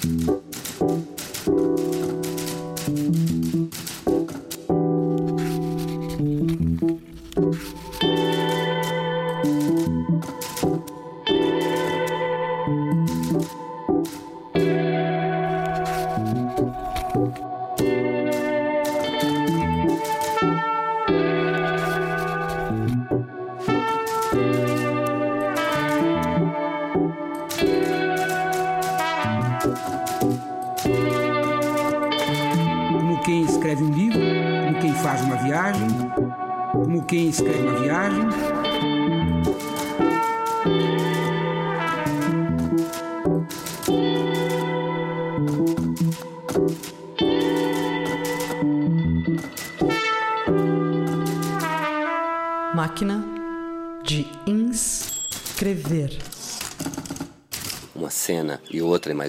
Como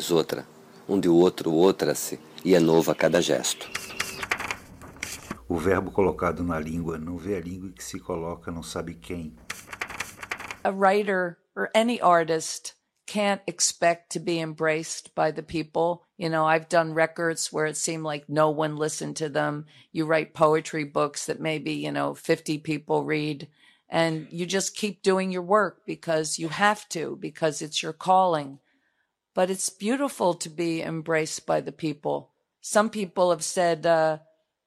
mais outra, onde o outro outra-se e é novo a cada gesto. O verbo colocado na língua não vê a língua que se coloca não sabe quem. A writer or any artist can't expect to be embraced by the people. You know, I've done records where it seemed like no one listened to them. You write poetry books that maybe, you know, 50 people read and you just keep doing your work because you have to, because it's your calling. But it's beautiful to be embraced by the people. Some people have said uh,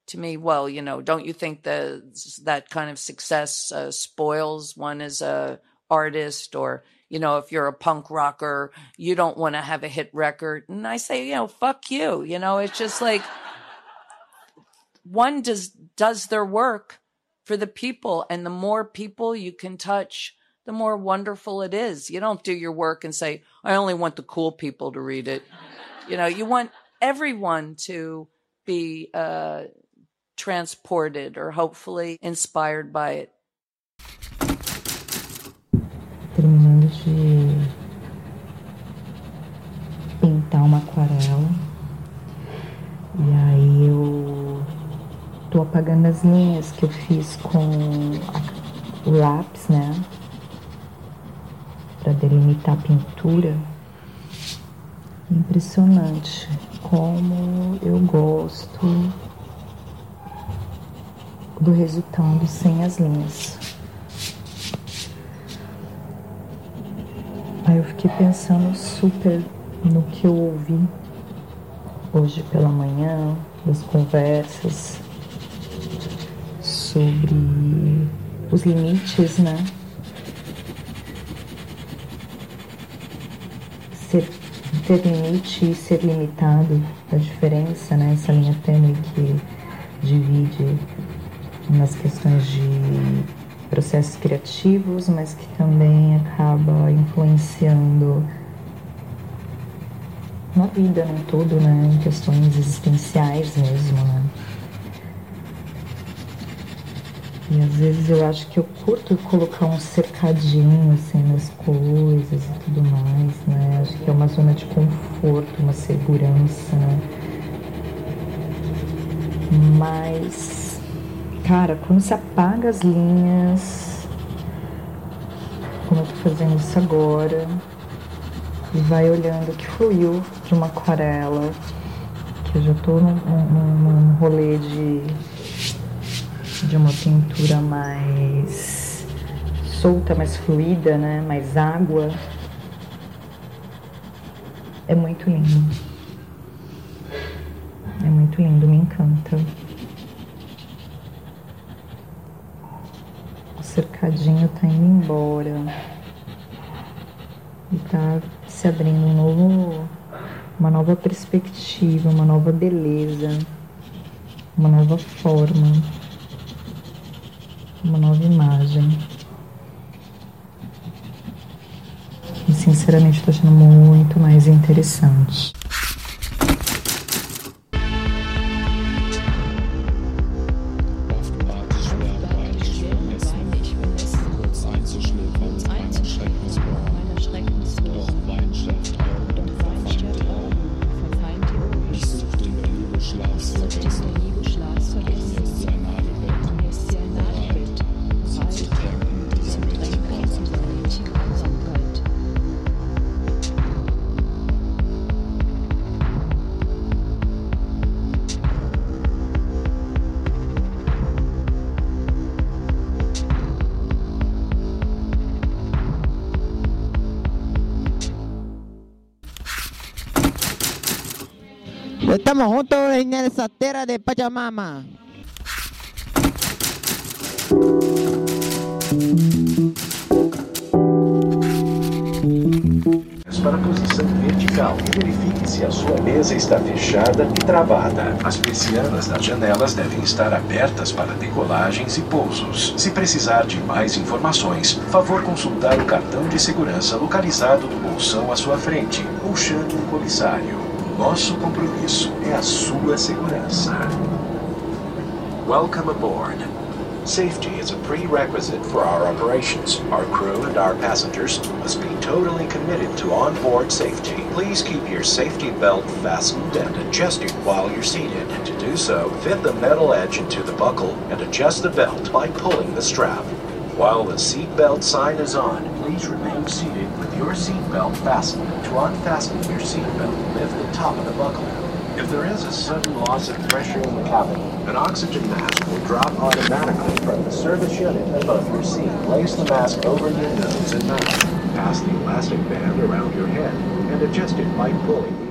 to me, well, you know, don't you think that that kind of success uh, spoils one as a artist or you know, if you're a punk rocker, you don't want to have a hit record. And I say, you know, fuck you. You know, it's just like one does does their work for the people, and the more people you can touch, the more wonderful it is. You don't do your work and say, I only want the cool people to read it. You know, you want everyone to be uh, transported or hopefully inspired by it. terminando de pintar uma aquarela. E aí eu tô apagando as linhas que eu fiz com o lápis, né? Para delimitar a pintura. Impressionante como eu gosto do resultado sem as linhas. Aí eu fiquei pensando super no que eu ouvi hoje pela manhã, das conversas sobre os limites, né? Ser, ter limite e ser limitado, a diferença, né? Essa linha tênue que divide nas questões de processos criativos, mas que também acaba influenciando na vida, no todo, né? Em questões existenciais mesmo, né? E às vezes eu acho que eu curto colocar um cercadinho assim nas coisas e tudo mais, né? Acho que é uma zona de conforto, uma segurança, né? Mas, cara, quando se apaga as linhas, como eu tô fazendo isso agora, e vai olhando o que fluiu de uma aquarela, que eu já tô num, num, num rolê de de uma pintura mais solta, mais fluida, né? Mais água. É muito lindo. É muito lindo, me encanta. O cercadinho tá indo embora. E tá se abrindo um novo, uma nova perspectiva, uma nova beleza, uma nova forma uma nova imagem. E sinceramente estou achando muito mais interessante. De Pachamama. para a posição vertical verifique se a sua mesa está fechada e travada. As persianas das janelas devem estar abertas para decolagens e pousos. Se precisar de mais informações, favor consultar o cartão de segurança localizado no bolsão à sua frente ou chame um comissário. Nosso compromisso é a sua segurança. Welcome aboard. Safety is a prerequisite for our operations. Our crew and our passengers must be totally committed to onboard safety. Please keep your safety belt fastened and adjusted while you're seated. To do so, fit the metal edge into the buckle and adjust the belt by pulling the strap. While the seatbelt sign is on, please remain seated your seatbelt fastened. To unfasten your seatbelt, lift the top of the buckle. If there is a sudden loss of pressure in the cabin, an oxygen mask will drop automatically from the service unit above your seat. Place the mask over your nose and mouth. Pass the elastic band around your head and adjust it by pulling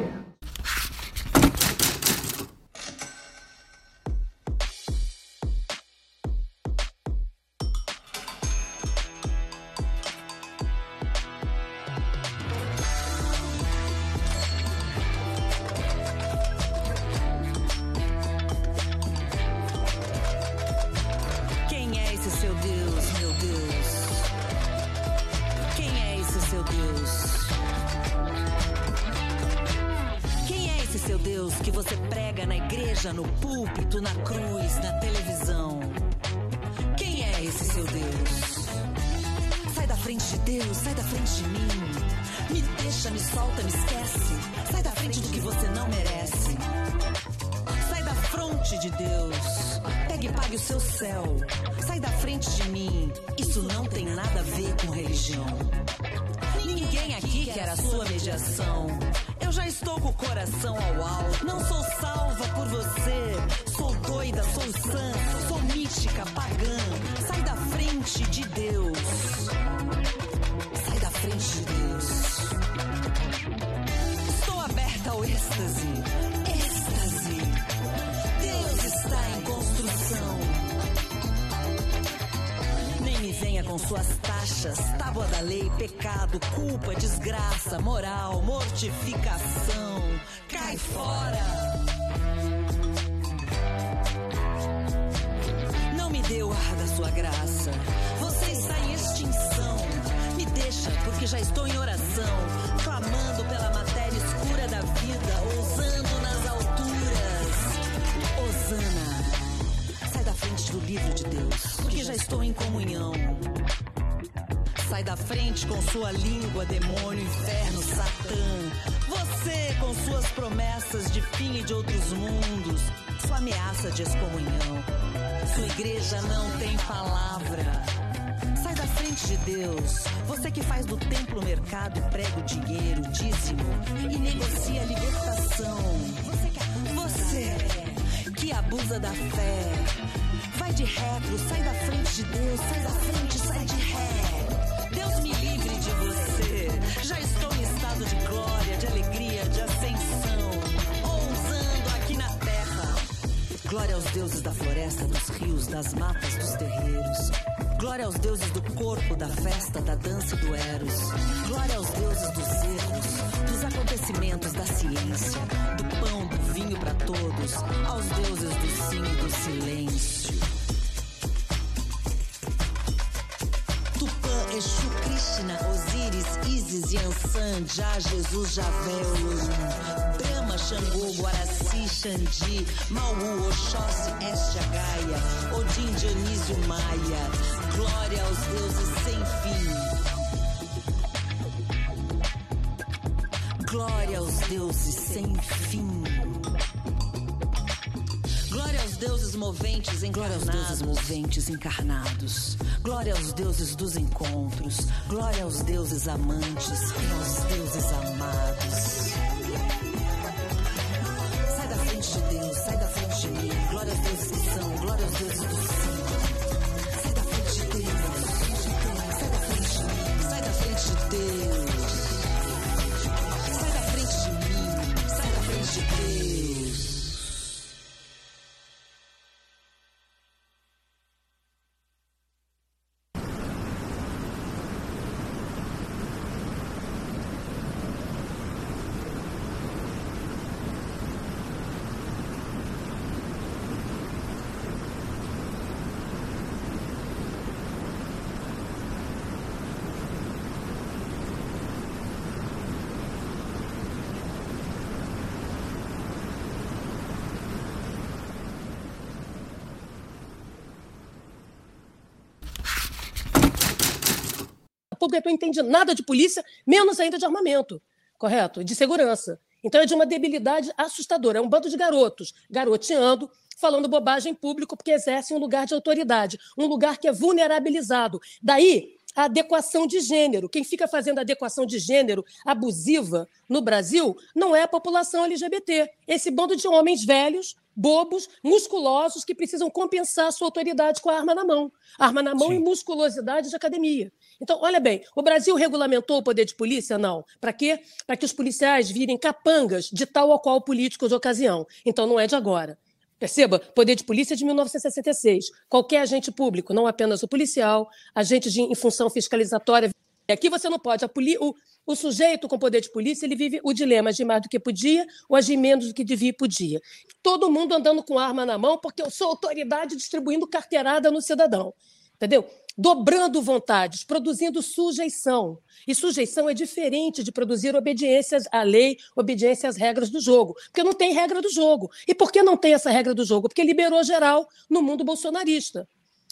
ao êxtase. Êxtase. Deus está em construção. Nem me venha com suas taxas, tábua da lei, pecado, culpa, desgraça, moral, mortificação. Cai fora. Não me dê o ar da sua graça. Você está em extinção. Me deixa, porque já estou em oração, clamando vida, ousando nas alturas. Osana, sai da frente do livro de Deus, porque já estou em comunhão. Sai da frente com sua língua, demônio, inferno, Satã. Você com suas promessas de fim e de outros mundos, sua ameaça de excomunhão. Sua igreja não tem palavra. Frente de Deus. Você que faz do templo mercado, prega o dinheiro, dízimo e negocia a libertação. Você que abusa da fé. Vai de retro, sai da frente de Deus, sai da frente, sai de ré. Deus me livre de você. Já estou em estado de glória, de alegria, de ascensão. Ousando aqui na terra. Glória aos deuses da floresta, dos rios, das matas, dos terreiros. Glória aos deuses do corpo, da festa, da dança e do eros. Glória aos deuses dos erros, dos acontecimentos, da ciência, do pão, do vinho para todos. Aos deuses do sim e do silêncio. Tupã, Exu, Krishna, Osíris, Isis, Yansan, Já, Jesus, Javé, Olum, Brahma, Xangô, Guaraci, Xandi, Maú, Oxóssi, Este, Gaia, Odin, Dionísio, Maia, glória aos deuses sem fim. Glória aos deuses sem fim. Glória aos deuses moventes encarnados. Glória aos deuses moventes encarnados. Glória aos deuses dos encontros. Glória aos deuses amantes e aos deuses amados. Sai da frente de Deus, sai da frente de mim. Glória aos deuses que são, glória aos deuses do frente pública que não entende nada de polícia, menos ainda de armamento, correto? De segurança. Então é de uma debilidade assustadora. É um bando de garotos garoteando, falando bobagem em público porque exercem um lugar de autoridade, um lugar que é vulnerabilizado. Daí a adequação de gênero. Quem fica fazendo adequação de gênero abusiva no Brasil não é a população LGBT. Esse bando de homens velhos, bobos, musculosos, que precisam compensar a sua autoridade com a arma na mão. Arma na mão Sim. e musculosidade de academia. Então, olha bem, o Brasil regulamentou o poder de polícia? Não. Para quê? Para que os policiais virem capangas de tal ou qual político de ocasião. Então, não é de agora. Perceba, poder de polícia de 1966. Qualquer agente público, não apenas o policial, agente de, em função fiscalizatória. Aqui você não pode. Poli, o, o, sujeito com poder de polícia ele vive o dilema de mais do que podia ou agir menos do que devia e podia. Todo mundo andando com arma na mão porque eu sou autoridade distribuindo carteirada no cidadão. Entendeu? dobrando vontades, produzindo sujeição. E sujeição é diferente de produzir obediências à lei, obediência às regras do jogo. Porque não tem regra do jogo. E por que não tem essa regra do jogo? Porque liberou geral no mundo bolsonarista.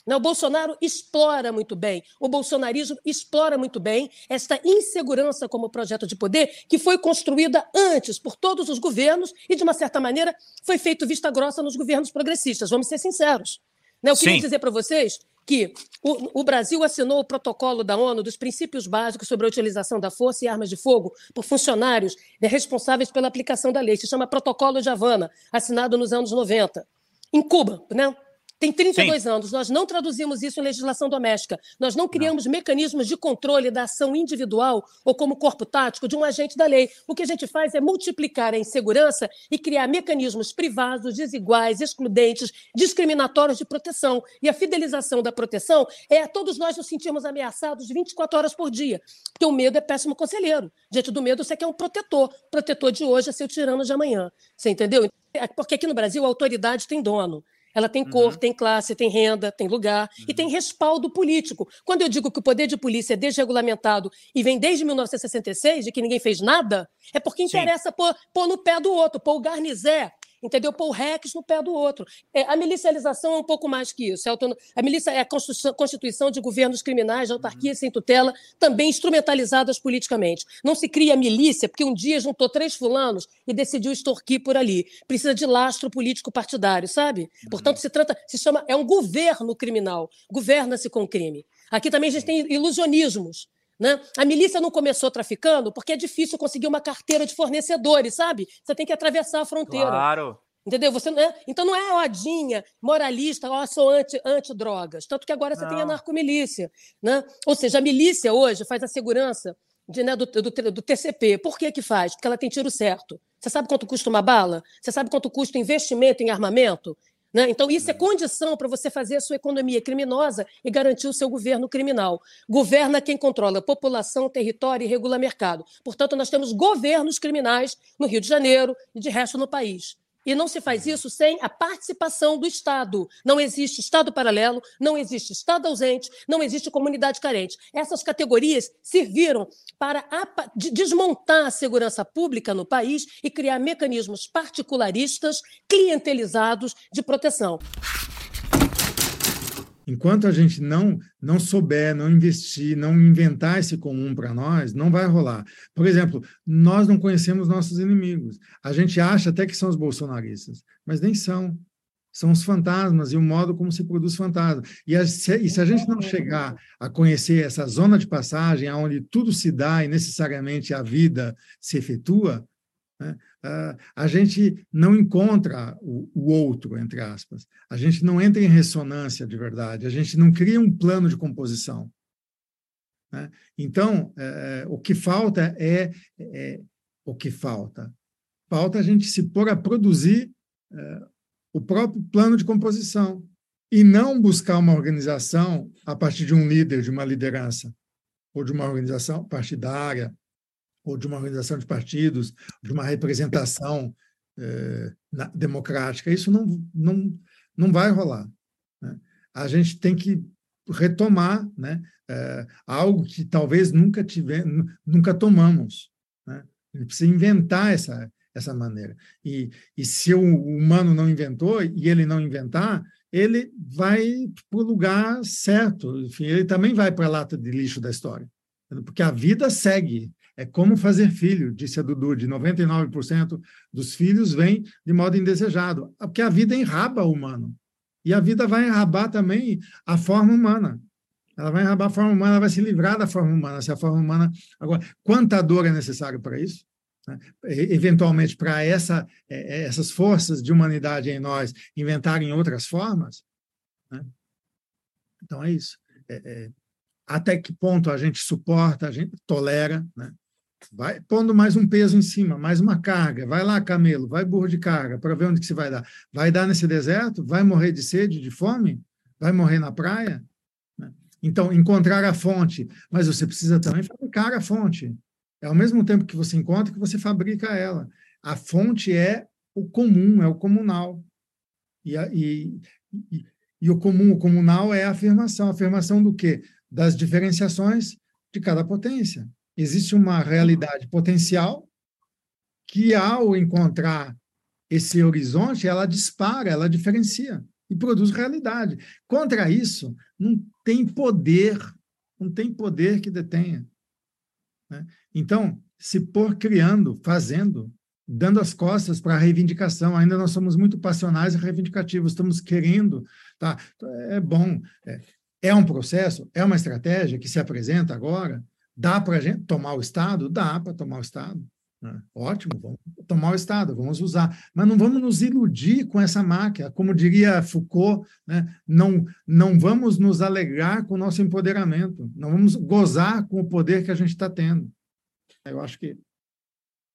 O Bolsonaro explora muito bem, o bolsonarismo explora muito bem esta insegurança como projeto de poder que foi construída antes por todos os governos e, de uma certa maneira, foi feito vista grossa nos governos progressistas. Vamos ser sinceros. Né? Eu queria Sim. dizer para vocês que o, o, Brasil assinou o protocolo da ONU dos princípios básicos sobre a utilização da força e armas de fogo por funcionários responsáveis pela aplicação da lei. Se chama Protocolo de Havana, assinado nos anos 90. Em Cuba, né? Tem 32 Sim. anos, nós não traduzimos isso em legislação doméstica. Nós não criamos não. mecanismos de controle da ação individual ou como corpo tático de um agente da lei. O que a gente faz é multiplicar a insegurança e criar mecanismos privados, desiguais, excludentes, discriminatórios de proteção. E a fidelização da proteção é todos nós nos sentimos ameaçados 24 horas por dia. Porque o medo é péssimo conselheiro. Diante do medo, você quer um protetor. Protetor de hoje é seu tirano de amanhã. Você entendeu? Porque aqui no Brasil a autoridade tem dono. Ela tem cor, uhum. tem classe, tem renda, tem lugar uhum. e tem uhum. respaldo político. Quando eu digo que o poder de polícia é desregulamentado e vem desde 1966 e que ninguém fez nada, é porque interessa pôr, pôr no pé do outro, pôr o Garnizé entendeu? Pôr o REX no pé do outro. É, a milicialização é um pouco mais que isso. É a milícia é a constituição de governos criminais, de autarquias sem tutela, também instrumentalizadas politicamente. Não se cria milícia porque um dia juntou três fulanos e decidiu extorquir por ali. Precisa de lastro político partidário, sabe? Portanto, se trata, se chama, é um governo criminal. Governa-se com crime. Aqui também a gente tem ilusionismos. Né? A milícia não começou traficando porque é difícil conseguir uma carteira de fornecedores, sabe? Você tem que atravessar a fronteira. Claro. Entendeu? Você não é, então não é odinha, moralista, ó, sou anti, anti-drogas. Tanto que agora você não. tem a narcomilícia. Né? Ou seja, a milícia hoje faz a segurança de, né, do, do, do, TCP. Por que, que faz? Porque ela tem tiro certo. Você sabe quanto custa uma bala? Você sabe quanto custa o investimento em armamento? Né? Então, isso é condição para você fazer a sua economia criminosa e garantir o seu governo criminal. Governa quem controla população, território e regula mercado. Portanto, nós temos governos criminais no Rio de Janeiro e de resto no país. E não se faz isso sem a participação do Estado. Não existe Estado paralelo, não existe Estado ausente, não existe comunidade carente. Essas categorias serviram para desmontar a segurança pública no país e criar mecanismos particularistas, clientelizados de proteção. Enquanto a gente não não souber, não investir, não inventar esse comum para nós, não vai rolar. Por exemplo, nós não conhecemos nossos inimigos. A gente acha até que são os bolsonaristas, mas nem são. São os fantasmas e o modo como se produz fantasma. E, a, se, e se a gente não chegar a conhecer essa zona de passagem, onde tudo se dá e necessariamente a vida se efetua, a gente não encontra o, o, outro, entre aspas. A gente não entra em ressonância de verdade, a gente não cria um plano de composição. Né? Então, é, o que falta é, é, o que falta. Falta a gente se pôr a produzir é, o próprio plano de composição e não buscar uma organização a partir de um líder, de uma liderança, ou de uma organização partidária, ou de uma organização de partidos, de uma representação eh, na, democrática. Isso não, não, não vai rolar. Né? A gente tem que retomar né, eh, algo que talvez nunca tivemos, nunca tomamos. Né? A gente precisa inventar essa, essa maneira. E, e se o humano não inventou e ele não inventar, ele vai para o lugar certo. Enfim, ele também vai para a lata de lixo da história. Porque a vida segue. É como fazer filho, disse a Dudu, de 99% dos filhos vêm de modo indesejado. Porque a vida enraba o humano. E a vida vai enrabar também a forma humana. Ela vai enrabar a forma humana, ela vai se livrar da forma humana. Se a forma humana. Agora, quanta dor é necessária para isso? Né? Eventualmente, para essa, é, é, essas forças de humanidade em nós inventarem outras formas? Né? Então, é isso. É, é, até que ponto a gente suporta, a gente tolera, né? Vai pondo mais um peso em cima, mais uma carga. Vai lá, camelo, vai burro de carga, para ver onde que se vai dar. Vai dar nesse deserto? Vai morrer de sede, de fome? Vai morrer na praia? Né? Então, encontrar a fonte. Mas você precisa também fabricar a fonte. É ao mesmo tempo que você encontra que você fabrica ela. A fonte é o comum, é o comunal. E, a, e, e, e o comum, o comunal é a afirmação. A afirmação do quê? Das diferenciações de cada potência existe uma realidade potencial que, ao encontrar esse horizonte, ela dispara, ela diferencia e produz realidade. Contra isso, não tem poder, não tem poder que detenha. Né? Então, se por criando, fazendo, dando as costas para a reivindicação, ainda nós somos muito passionais e reivindicativos, estamos querendo, tá? É bom, é, é um processo, é uma estratégia que se apresenta agora, Dá para a gente tomar o Estado? Dá para tomar o Estado. Né? Ótimo, vamos tomar o Estado, vamos usar. Mas não vamos nos iludir com essa máquina. Como diria Foucault, né? não, não vamos nos alegrar com o nosso empoderamento, não vamos gozar com o poder que a gente está tendo. Eu acho que,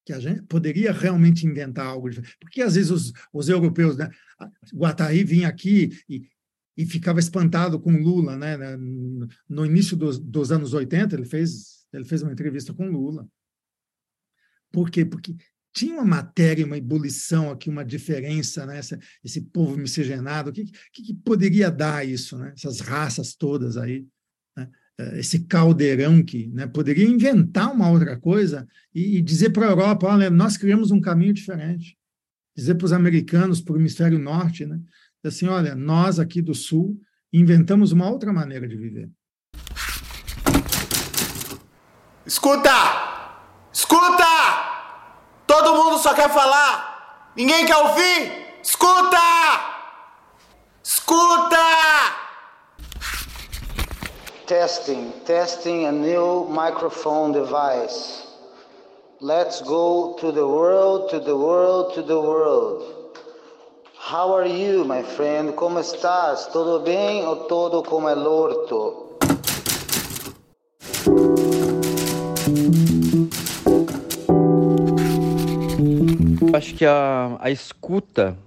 que a gente poderia realmente inventar algo diferente. Porque às vezes os, os europeus, né? Guattari vinha aqui e, e ficava espantado com Lula, né? No início dos, dos anos 80, ele fez ele fez uma entrevista com Lula. Por quê? Porque tinha uma matéria, uma ebulição aqui, uma diferença, né? esse, esse povo miscigenado, o que, que, que, poderia dar isso, né? essas raças todas aí, né? É, esse caldeirão que né? poderia inventar uma outra coisa e, e dizer para a Europa, olha, nós criamos um caminho diferente, dizer para os americanos, para o hemisfério norte, né? Assim, olha, nós aqui do sul inventamos uma outra maneira de viver. Escuta! Escuta! Todo mundo só quer falar. Ninguém quer ouvir. Escuta! Escuta! Testing, testing a new microphone device. Let's go to the world, to the world, to the world. How are you, my friend? Como estás? Tudo bem ou todo como é lorto? acho que a, a escuta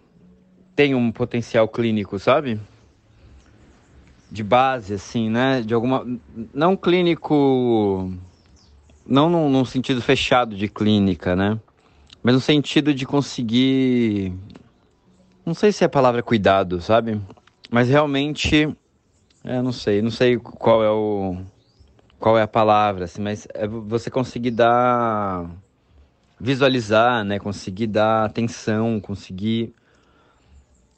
tem um potencial clínico, sabe? De base, assim, né? De alguma. Não clínico. Não num, num sentido fechado de clínica, né? Mas no sentido de conseguir. Não sei se é a palavra cuidado, sabe? Mas realmente. É, não sei. Não sei qual é o. Qual é a palavra, assim, mas é você conseguir dar visualizar, né? Conseguir dar atenção, conseguir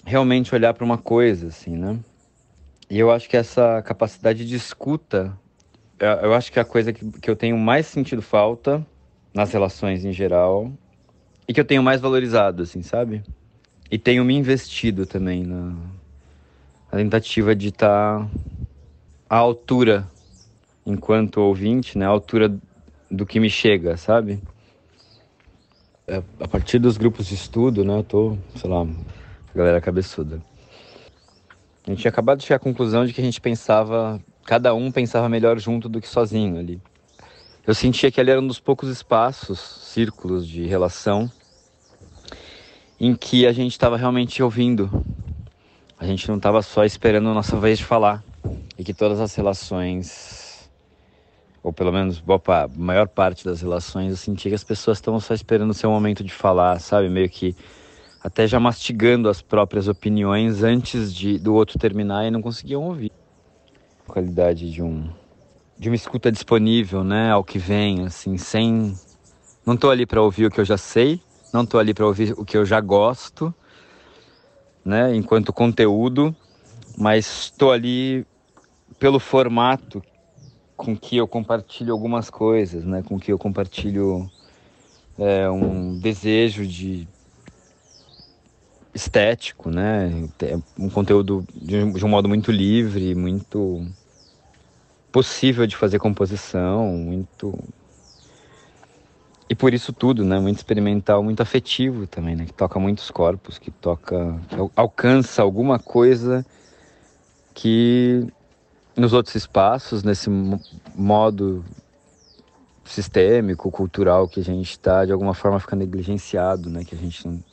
realmente olhar para uma coisa, assim, né? E eu acho que essa capacidade de escuta, eu acho que é a coisa que, que eu tenho mais sentido falta nas relações em geral e que eu tenho mais valorizado, assim, sabe? E tenho me investido também na, na tentativa de estar tá à altura, enquanto ouvinte, né? À altura do que me chega, sabe? É, a partir dos grupos de estudo, né, eu tô, sei lá, galera cabeçuda. A gente tinha acabado de chegar à conclusão de que a gente pensava, cada um pensava melhor junto do que sozinho ali. Eu sentia que ali era um dos poucos espaços, círculos de relação, em que a gente estava realmente ouvindo. A gente não estava só esperando a nossa vez de falar. E que todas as relações ou pelo menos a maior parte das relações, eu sentia que as pessoas estavam só esperando o seu momento de falar, sabe? Meio que até já mastigando as próprias opiniões antes de, do outro terminar e não conseguiam ouvir. Qualidade de um de uma escuta disponível, né, ao que vem, assim, sem não tô ali para ouvir o que eu já sei, não tô ali para ouvir o que eu já gosto, né, enquanto conteúdo, mas estou ali pelo formato com que eu compartilho algumas coisas, né? Com que eu compartilho é, um desejo de estético, né? Um conteúdo de um modo muito livre, muito possível de fazer composição, muito e por isso tudo, né? Muito experimental, muito afetivo também, né? Que toca muitos corpos, que toca, que alcança alguma coisa que nos outros espaços, nesse modo sistêmico, cultural que a gente está, de alguma forma fica negligenciado, né? Que a gente não,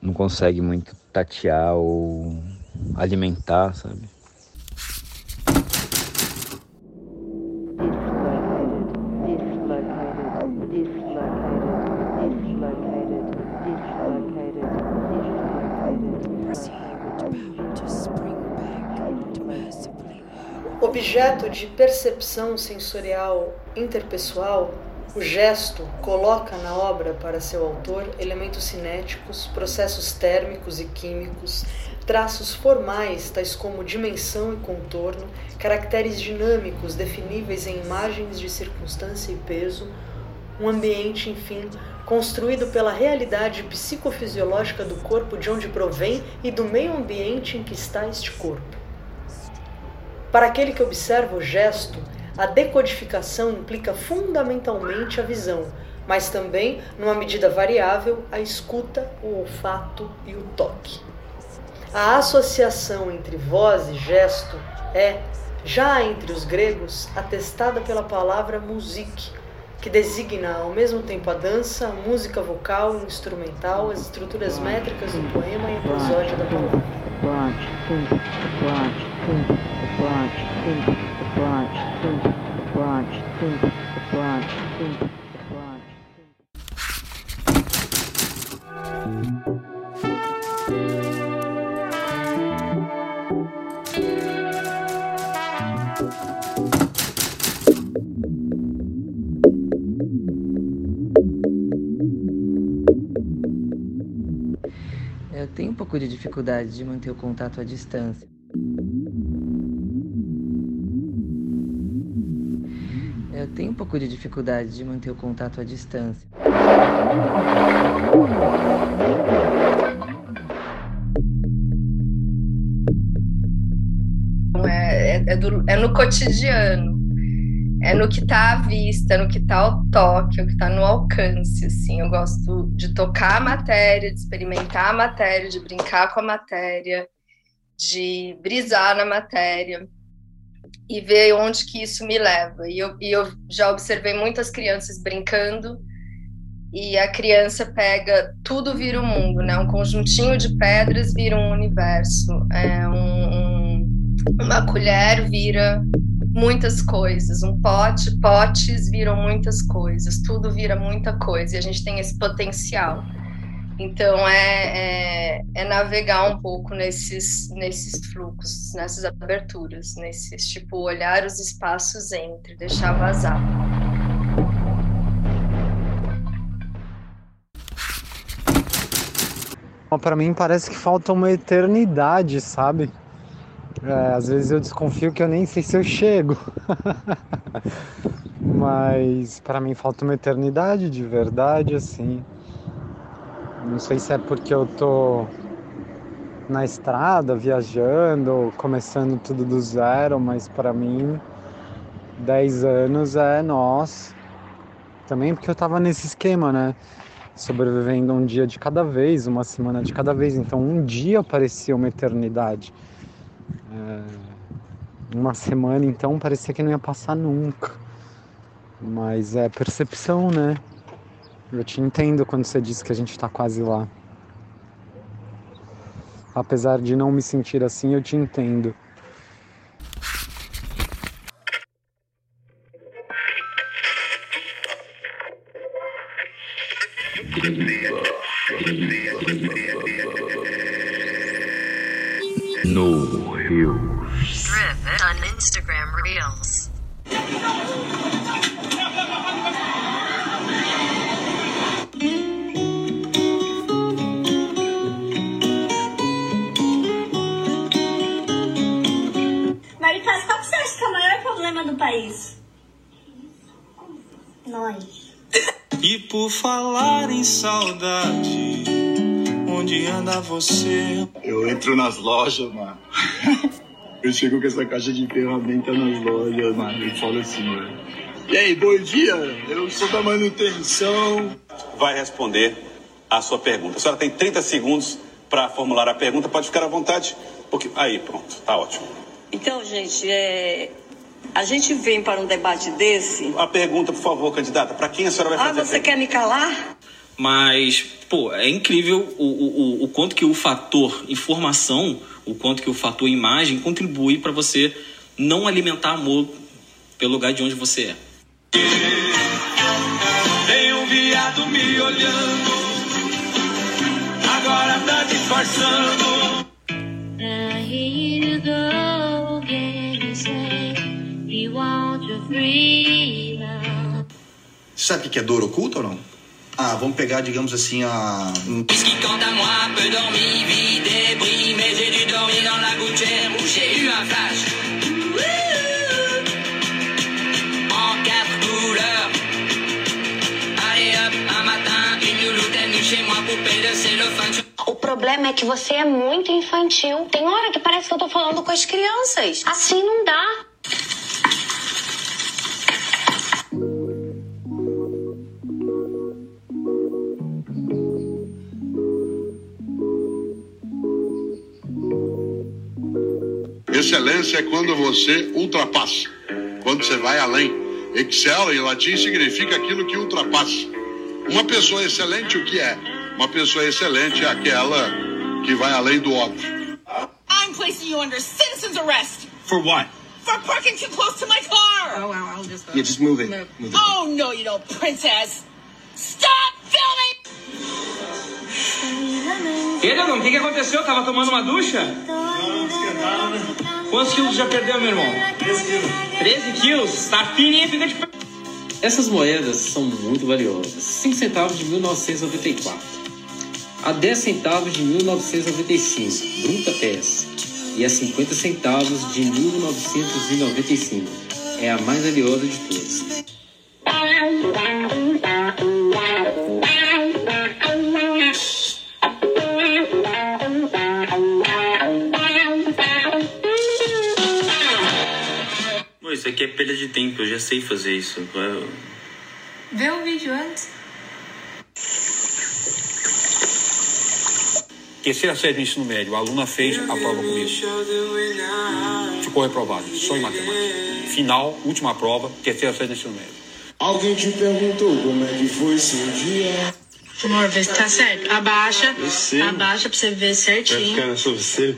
não consegue muito tatear ou alimentar, sabe? De percepção sensorial interpessoal, o gesto coloca na obra para seu autor elementos cinéticos, processos térmicos e químicos, traços formais tais como dimensão e contorno, caracteres dinâmicos definíveis em imagens de circunstância e peso, um ambiente, enfim, construído pela realidade psicofisiológica do corpo de onde provém e do meio ambiente em que está este corpo. Para aquele que observa o gesto, a decodificação implica fundamentalmente a visão, mas também, numa medida variável, a escuta, o olfato e o toque. A associação entre voz e gesto é, já entre os gregos, atestada pela palavra musique, que designa ao mesmo tempo a dança, a música vocal e instrumental, as estruturas métricas do poema e a prosódia da palavra. Eu tenho um pouco de dificuldade de manter o contato à distância. Tenho um pouco de dificuldade de manter o contato à distância. É, é, é, do, é no cotidiano, é no que está à vista, no que está ao toque, é o que está no alcance. Assim, eu gosto de tocar a matéria, de experimentar a matéria, de brincar com a matéria, de brisar na matéria e ver onde que isso me leva. E eu, e eu já observei muitas crianças brincando e a criança pega tudo vira o um mundo, né? Um conjuntinho de pedras vira um universo, é um, um, uma colher vira muitas coisas, um pote, potes viram muitas coisas, tudo vira muita coisa e a gente tem esse potencial. Então é, é, é, navegar um pouco nesses, nesses fluxos, nessas aberturas, nesses tipo olhar os espaços entre, deixar vazar. Para mim parece que falta uma eternidade, sabe? É, às vezes eu desconfio que eu nem sei se eu chego. Mas para mim falta uma eternidade de verdade, assim. Não sei se é porque eu tô na estrada, viajando, começando tudo do zero, mas para mim 10 anos é nós. Também porque eu tava nesse esquema, né? Sobrevivendo um dia de cada vez, uma semana de cada vez. Então um dia parecia uma eternidade. É... Uma semana então parecia que não ia passar nunca. Mas é percepção, né? Eu te entendo quando você diz que a gente está quase lá. Apesar de não me sentir assim, eu te entendo. Lojas, mano. Eu chego com essa caixa de ferramenta nas lojas, mano, e falo assim, mano. E aí, bom dia? Eu sou da manutenção. Vai responder a sua pergunta. A senhora tem 30 segundos para formular a pergunta. Pode ficar à vontade. Porque... Aí, pronto. Tá ótimo. Então, gente, é... a gente vem para um debate desse. A pergunta, por favor, candidata. Para quem a senhora vai Ah, fazer? a você quer me calar? Mas, pô, é incrível o, o, o- quanto que o fator informação, o quanto que o fator imagem contribui para você não alimentar amor pelo lugar de onde você é. Tem um viado me olhando, agora tá disfarçando. Sabe o que é dor oculta ou não? Ah, vamos pegar, digamos assim, a. O problema é que você é muito infantil. Tem hora que parece que eu tô falando com as crianças. Assim não dá. Excelência é quando você ultrapassa, quando você vai além. Excel em latim significa aquilo que ultrapassa. Uma pessoa excelente, o que é? Uma pessoa excelente é aquela que vai além do óbvio. I'm placing you under citizen's arrest For what? for parking too close to my car. Oh, wow, I'll just. Yeah, just move it. Move it. Oh, no, you don't, princess. Stop filming! E Dagão, o que, que aconteceu? Tava tomando uma ducha? Quantos quilos já perdeu, meu irmão? 13 quilos. 13 quilos? Tá fininho, fica de pé. Essas moedas são muito valiosas. 5 centavos de 1994. A 10 centavos de 1995, bruta peça. E a 50 centavos de 1995. É a mais valiosa de todas. Isso aqui é perda de tempo, eu já sei fazer isso. Eu- Vê o vídeo antes. Terceira série do ensino médio, a aluna fez a prova comigo. Ficou reprovada, só em matemática. Final, última prova, terceira série do ensino médio. Alguém te perguntou como é que foi seu dia? Amor, vê se tá certo. Abaixa. Abaixa pra você ver Vai certinho. ficar na sobrancelha?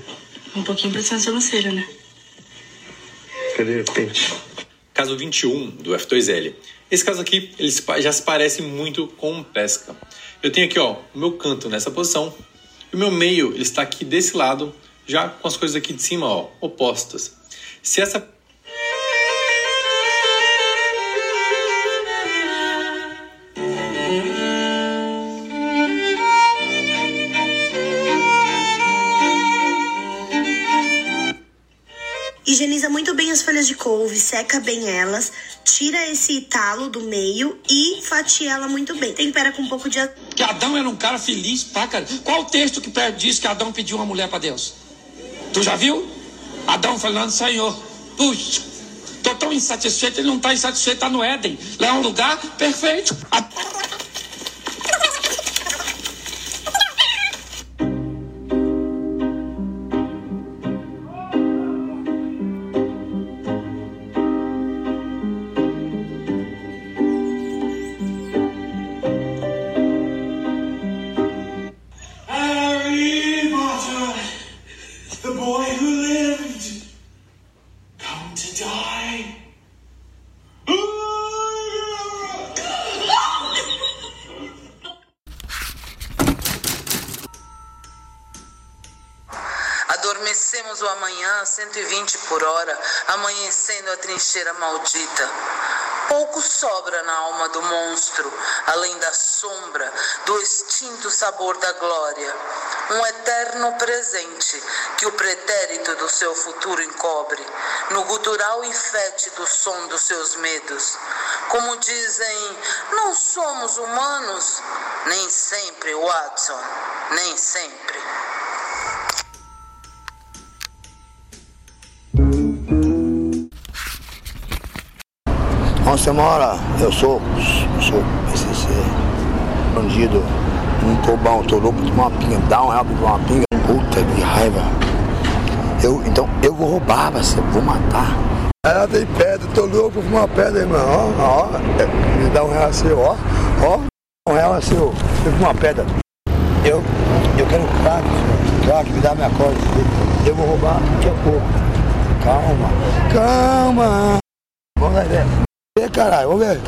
Um pouquinho pra cima da sobrancelha, né? Cadê o pente? Caso 21 do F2L. Esse caso aqui, ele já se parece muito com pesca. Eu tenho aqui, ó, o meu canto nessa posição. E o meu meio, ele está aqui desse lado, já com as coisas aqui de cima, ó, opostas. Se essa de couve, seca bem elas, tira esse talo do meio e fatia ela muito bem. Tempera com um pouco de Que Adão era um cara feliz pra caramba. Qual o texto que diz que Adão pediu uma mulher pra Deus? Tu já viu? Adão falando, Senhor, puxa, tô tão insatisfeito, ele não tá insatisfeito, tá no Éden. Lá é um lugar perfeito. A- amanhecendo a trincheira maldita. Pouco sobra na alma do monstro, além da sombra, do extinto sabor da glória. Um eterno presente que o pretérito do seu futuro encobre, no gutural e fétido som dos seus medos. Como dizem, não somos humanos? Nem sempre, Watson, nem sempre. Onde você mora? Eu sou, sou PCC, bandido. Não tô bom, tô louco de uma pinga. Dá um real pra uma pinga. Puta que raiva. Eu, então eu vou roubar, você, vou matar. Ela tem pedra, tô louco com uma pedra, irmão. Ó, ó, me dá um real assim, ó, ó, um real assim, ó, eu uma pedra. Eu, eu quero crack, crack, me dá minha corda. Eu vou roubar daqui a pouco. Calma, calma. Vamos lá, ideia. E caralho, vamos ver.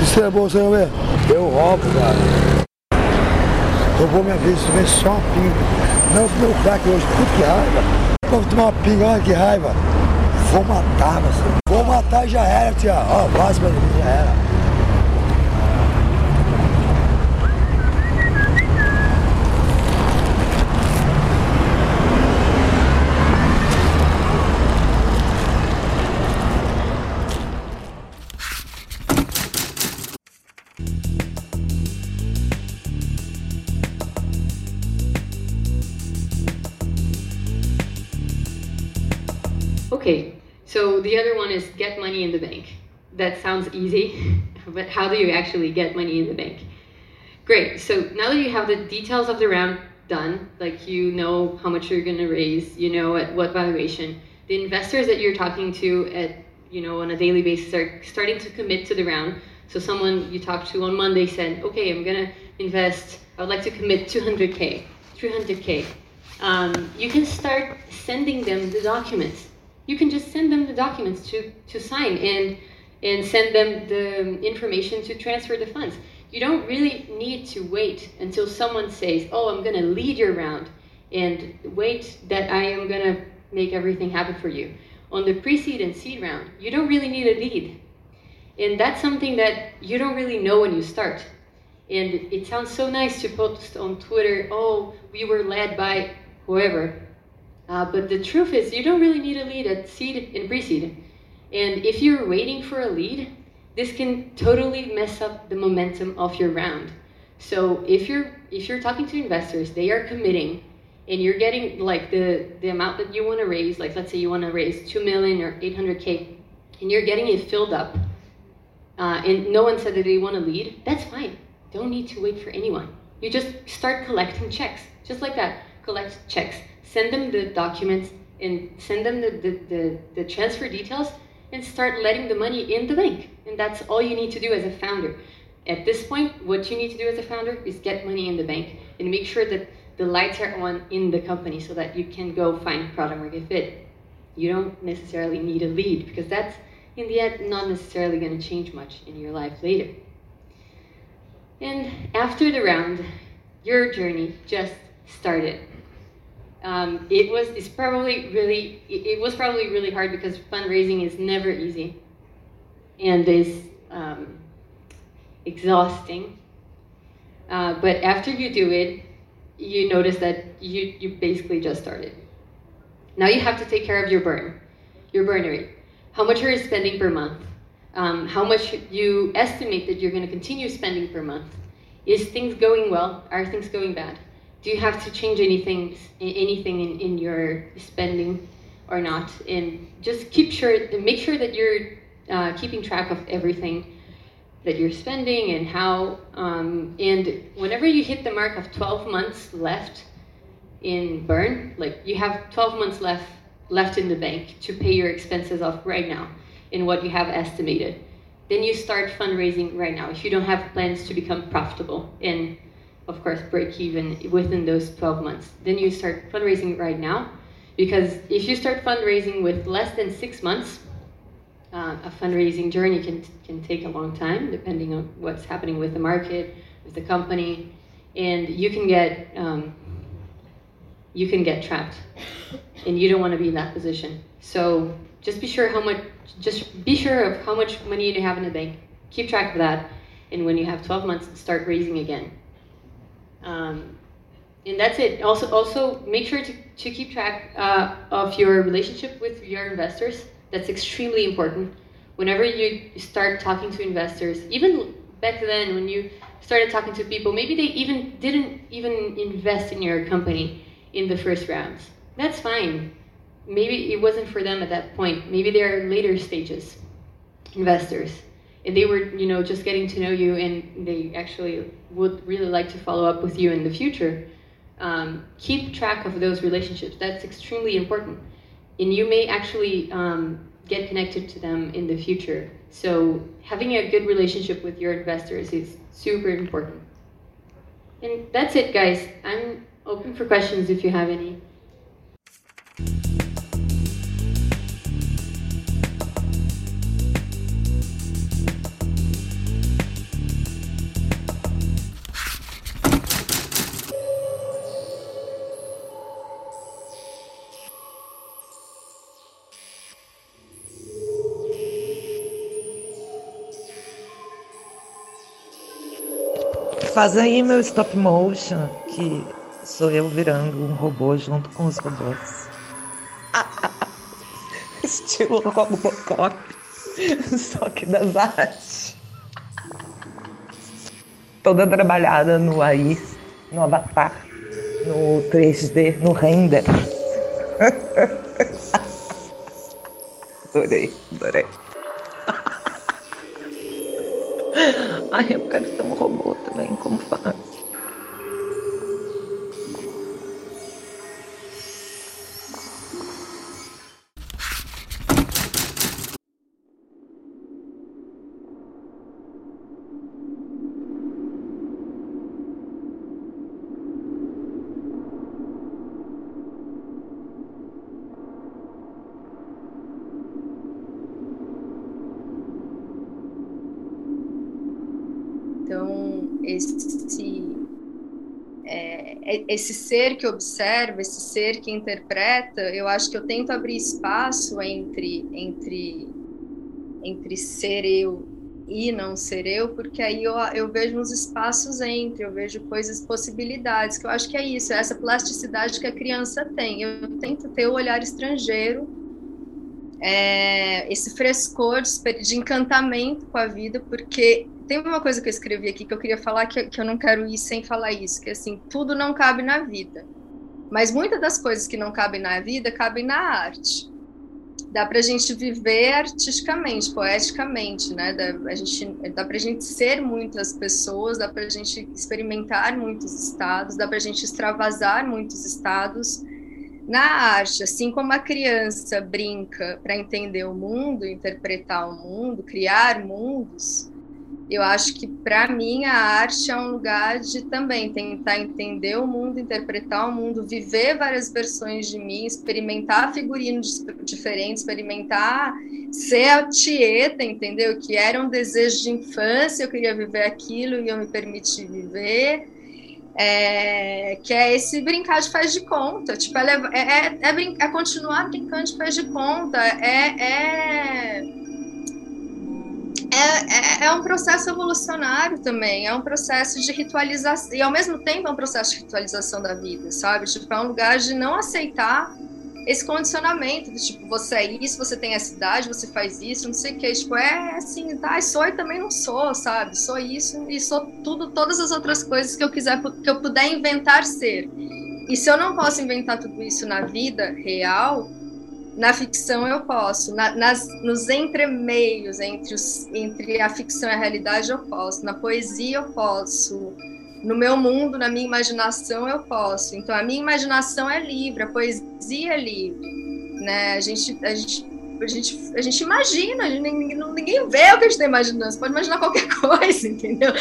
Isso é bom, você vai ver. Eu roubo, cara. Roubou minha vez, isso vem só uma pinga. Não, meu crack hoje, puta que raiva. Vou tomar uma pinga, olha que raiva. Vou matar você. Vou matar já era, tia. Ó, mim, já era. Okay, so the other one is get money in the bank. That sounds easy, but how do you actually get money in the bank? Great, so now that you have the details of the round done, like you know how much you're gonna raise, you know at what valuation, the investors that you're talking to at you know on a daily basis are starting to commit to the round. So someone you talked to on Monday said, okay, I'm gonna invest, I would like to commit 200K, 300K. Um, you can start sending them the documents you can just send them the documents to, to sign and, and send them the information to transfer the funds. You don't really need to wait until someone says, oh, I'm going to lead your round and wait that I am going to make everything happen for you. On the pre-seed and seed round, you don't really need a lead. And that's something that you don't really know when you start. And it sounds so nice to post on Twitter, oh, we were led by whoever. Uh, but the truth is, you don't really need a lead at seed and pre-seed. And if you're waiting for a lead, this can totally mess up the momentum of your round. So if you're if you're talking to investors, they are committing, and you're getting like the the amount that you want to raise. Like let's say you want to raise two million or eight hundred k, and you're getting it filled up, uh, and no one said that they want to lead. That's fine. Don't need to wait for anyone. You just start collecting checks, just like that. Collect checks send them the documents and send them the, the, the, the, transfer details and start letting the money in the bank. And that's all you need to do as a founder. At this point, what you need to do as a founder is get money in the bank and make sure that the lights are on in the company so that you can go find product market fit. You don't necessarily need a lead because that's in the end not necessarily going to change much in your life later. And after the round, your journey just started um, it was it's probably really it, was probably really hard because fundraising is never easy. And is um, exhausting. Uh, but after you do it you notice that you you basically just started. Now you have to take care of your burn your burn rate. How much are you spending per month? Um, how much you estimate that you're going to continue spending per month? Is things going well? Are things going bad do you have to change anything anything in, in your spending or not? And just keep sure make sure that you're uh, keeping track of everything that you're spending and how um, and whenever you hit the mark of 12 months left in burn like you have 12 months left left in the bank to pay your expenses off right now in what you have estimated. Then you start fundraising right now if you don't have plans to become profitable and of course, break even within those 12 months. Then you start fundraising right now, because if you start fundraising with less than six months, uh, a fundraising journey can, can take a long time, depending on what's happening with the market, with the company, and you can get um, you can get trapped, and you don't want to be in that position. So just be sure how much, just be sure of how much money you have in the bank. Keep track of that, and when you have 12 months, start raising again. Um, and that's it. Also, also make sure to, to keep track uh, of your relationship with your investors. That's extremely important. whenever you start talking to investors, even back then when you started talking to people, maybe they even didn't even invest in your company in the first rounds. That's fine. Maybe it wasn't for them at that point. Maybe they're later stages investors. And they were, you know, just getting to know you and they actually would really like to follow up with you in the future. Um, keep track of those relationships. That's extremely important. And you may actually um, get connected to them in the future. So having a good relationship with your investors is super important. And that's it, guys. I'm open for questions if you have any. Faz aí meu stop motion, que sou eu virando um robô junto com os robôs. Estilo Robocop, só que das artes. Toda trabalhada no AI, no Avatar, no 3D, no render. adorei, adorei. Esse ser que observa, esse ser que interpreta, eu acho que eu tento abrir espaço entre, entre, entre ser eu e não ser eu, porque aí eu, eu vejo uns espaços entre, eu vejo coisas, possibilidades, que eu acho que é isso, é essa plasticidade que a criança tem. Eu tento ter o olhar estrangeiro, é, esse frescor de, de encantamento com a vida, porque tem uma coisa que eu escrevi aqui que eu queria falar que, que eu não quero ir sem falar isso, que assim, tudo não cabe na vida. Mas muitas das coisas que não cabem na vida cabem na arte. Dá para a gente viver artisticamente, poeticamente, né? Dá, a gente, dá para a gente ser muitas pessoas, dá para a gente experimentar muitos estados, dá para a gente extravasar muitos estados na arte. Assim como a criança brinca para entender o mundo, interpretar o mundo, criar mundos, eu acho que para mim a arte é um lugar de também tentar entender o mundo, interpretar o mundo, viver várias versões de mim, experimentar figurinos diferentes, experimentar ser a Tieta, entendeu? Que era um desejo de infância, eu queria viver aquilo e eu me permiti viver. É, que é esse brincar de faz de conta, tipo, é, é, é, é, é continuar brincando de faz de conta, é, é é, é, um processo evolucionário também, é um processo de ritualização, e ao mesmo tempo é um processo de ritualização da vida, sabe? Tipo, é um lugar de não aceitar esse condicionamento, de, tipo, você é isso, você tem essa idade, você faz isso, não sei o que, tipo, é assim, tá, sou e também não sou, sabe? Sou isso e sou tudo, todas as outras coisas que eu quiser, que eu puder inventar ser. E se eu não posso inventar tudo isso na vida real, na ficção eu posso, na, nas, nos entremeios entre, os, entre a ficção e a realidade eu posso, na poesia eu posso, no meu mundo, na minha imaginação eu posso. Então a minha imaginação é livre, a poesia é livre, né? A gente, a gente, a gente, a gente imagina, a gente, ninguém, ninguém vê o que a gente está imaginando. Você pode imaginar qualquer coisa, entendeu?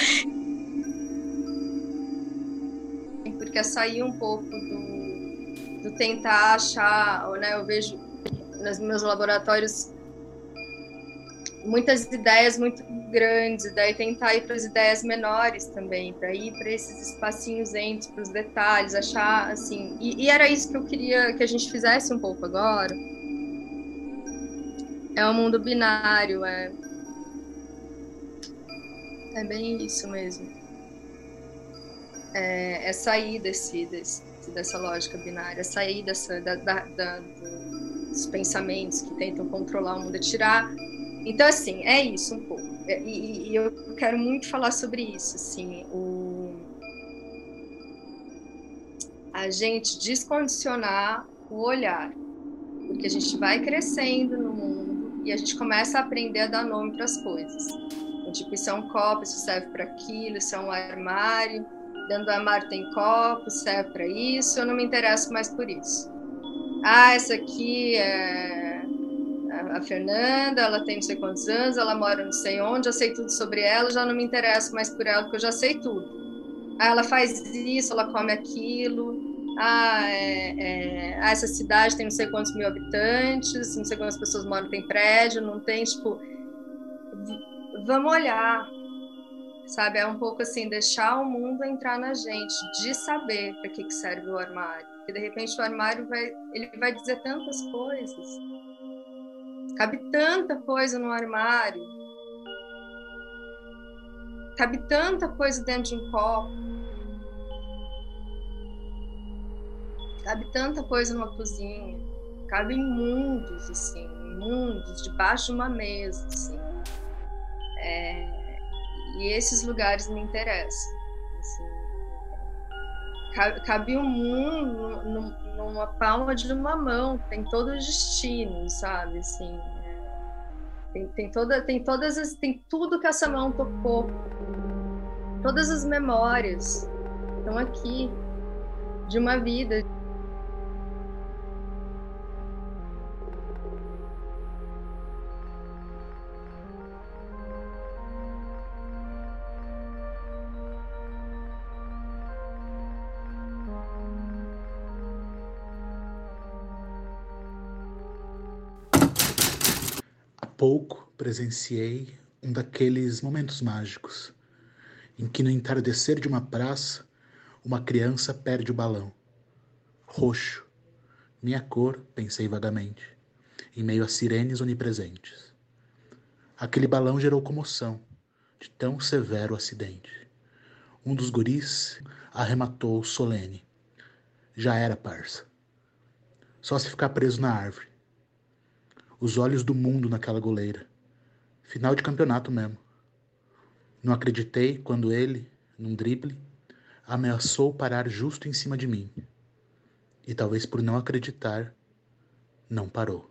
Porque é sair um pouco do, do tentar achar, né? Eu vejo nos meus laboratórios muitas ideias muito grandes, daí tentar ir para as ideias menores também, para ir para esses espacinhos entre, para os detalhes, achar assim. E, e, era isso que eu queria que a gente fizesse um pouco agora. É um mundo binário, é. É bem isso mesmo. É, é sair desse, desse, dessa lógica binária, é sair dessa, da, da, da dos pensamentos que tentam controlar o mundo, tirar Então, assim, é isso um pouco. É, e, e, eu quero muito falar sobre isso, assim, o... a gente descondicionar o olhar, porque a gente vai crescendo no mundo e a gente começa a aprender a dar nome para as coisas. Então, tipo, isso é um copo, isso serve para aquilo, isso é um armário, dentro do armário tem copo, serve para isso, eu não me interesso mais por isso. Ah, essa aqui é a Fernanda, ela tem não sei quantos anos, ela mora não sei onde, eu sei tudo sobre ela, já não me interesso mais por ela, porque eu já sei tudo. Ah, ela faz isso, ela come aquilo. Ah, é, é, ah, essa cidade tem não sei quantos mil habitantes, não sei quantas pessoas moram, tem prédio, não tem, tipo. Vamos olhar, sabe? É um pouco assim, deixar o mundo entrar na gente, de saber para que, que serve o armário. Porque de repente o armário vai, ele vai dizer tantas coisas. Cabe tanta coisa no armário. Cabe tanta coisa dentro de um copo. Cabe tanta coisa numa cozinha. Cabe em mundos, assim, mundos, debaixo de uma mesa, assim. É, e esses lugares me interessam. Cabe um mundo numa palma de uma mão, tem todo o destino, sabe? Assim, é, tem, tem, toda, tem todas as, tem tudo que essa mão tocou, todas as memórias estão aqui de uma vida. Presenciei um daqueles momentos mágicos em que, no entardecer de uma praça, uma criança perde o balão. Roxo, minha cor, pensei vagamente, em meio a sirenes onipresentes. Aquele balão gerou comoção de tão severo acidente. Um dos guris arrematou solene. Já era, parça. Só se ficar preso na árvore os olhos do mundo naquela goleira. Final de campeonato mesmo. Não acreditei quando ele, num drible, ameaçou parar justo em cima de mim. E talvez por não acreditar, não parou.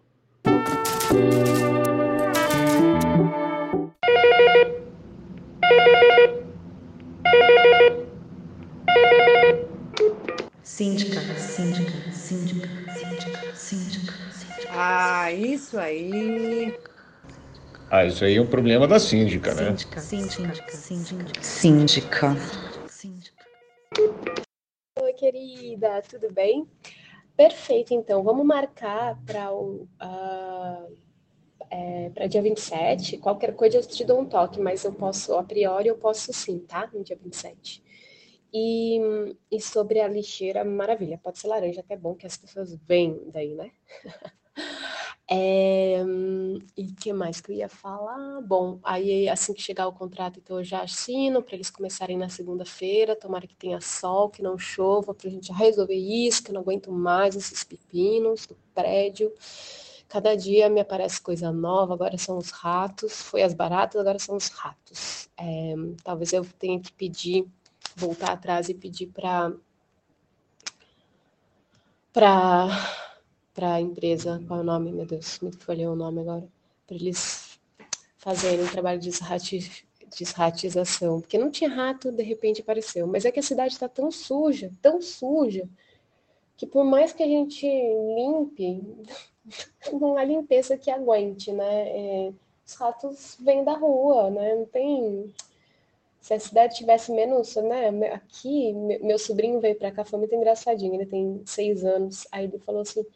Síndica, síndica, síndica, síndica, síndica. Ah, isso aí. Ah, isso aí é um problema da síndica, né? Síndica, síndica, síndica. Síndica. Síndica. Oi, querida, tudo bem? Perfeito, então. Vamos marcar para o. Uh, é, para dia 27. Qualquer coisa eu te dou um toque, mas eu posso, a priori, eu posso sim, tá? No dia 27. E, e sobre a lixeira, maravilha, pode ser laranja, até bom que as pessoas vêm daí, né? É, e o que mais que eu ia falar? Bom, aí assim que chegar o contrato, então eu já assino para eles começarem na segunda-feira. Tomara que tenha sol, que não chova, para a gente resolver isso, que eu não aguento mais esses pepinos do prédio. Cada dia me aparece coisa nova, agora são os ratos, foi as baratas, agora são os ratos. É, talvez eu tenha que pedir, voltar atrás e pedir para para para a empresa, qual é o nome, meu Deus, me folhou o nome agora, para eles fazerem um trabalho de desratização, porque não tinha rato, de repente apareceu, mas é que a cidade está tão suja, tão suja, que por mais que a gente limpe, não há limpeza que aguente, né? É, os ratos vêm da rua, né? Não tem. Se a cidade tivesse menos, né? Aqui, meu sobrinho veio para cá, foi muito engraçadinho. Ele tem seis anos. Aí ele falou assim: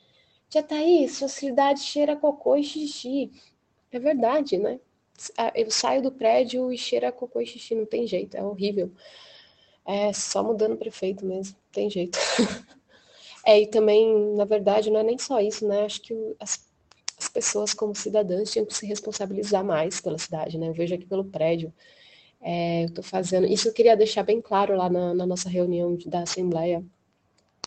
Tia Thaís, sua cidade cheira cocô e xixi. É verdade, né? Ah, eu saio do prédio e cheira cocô e xixi, não tem jeito, é horrível. É só mudando prefeito mesmo, não tem jeito. é, e também, na verdade, não é nem só isso, né? Acho que as, as pessoas, como cidadãs, tinham que se responsabilizar mais pela cidade, né? Eu vejo aqui pelo prédio. É, eu tô fazendo. Isso eu queria deixar bem claro lá na, na nossa reunião da Assembleia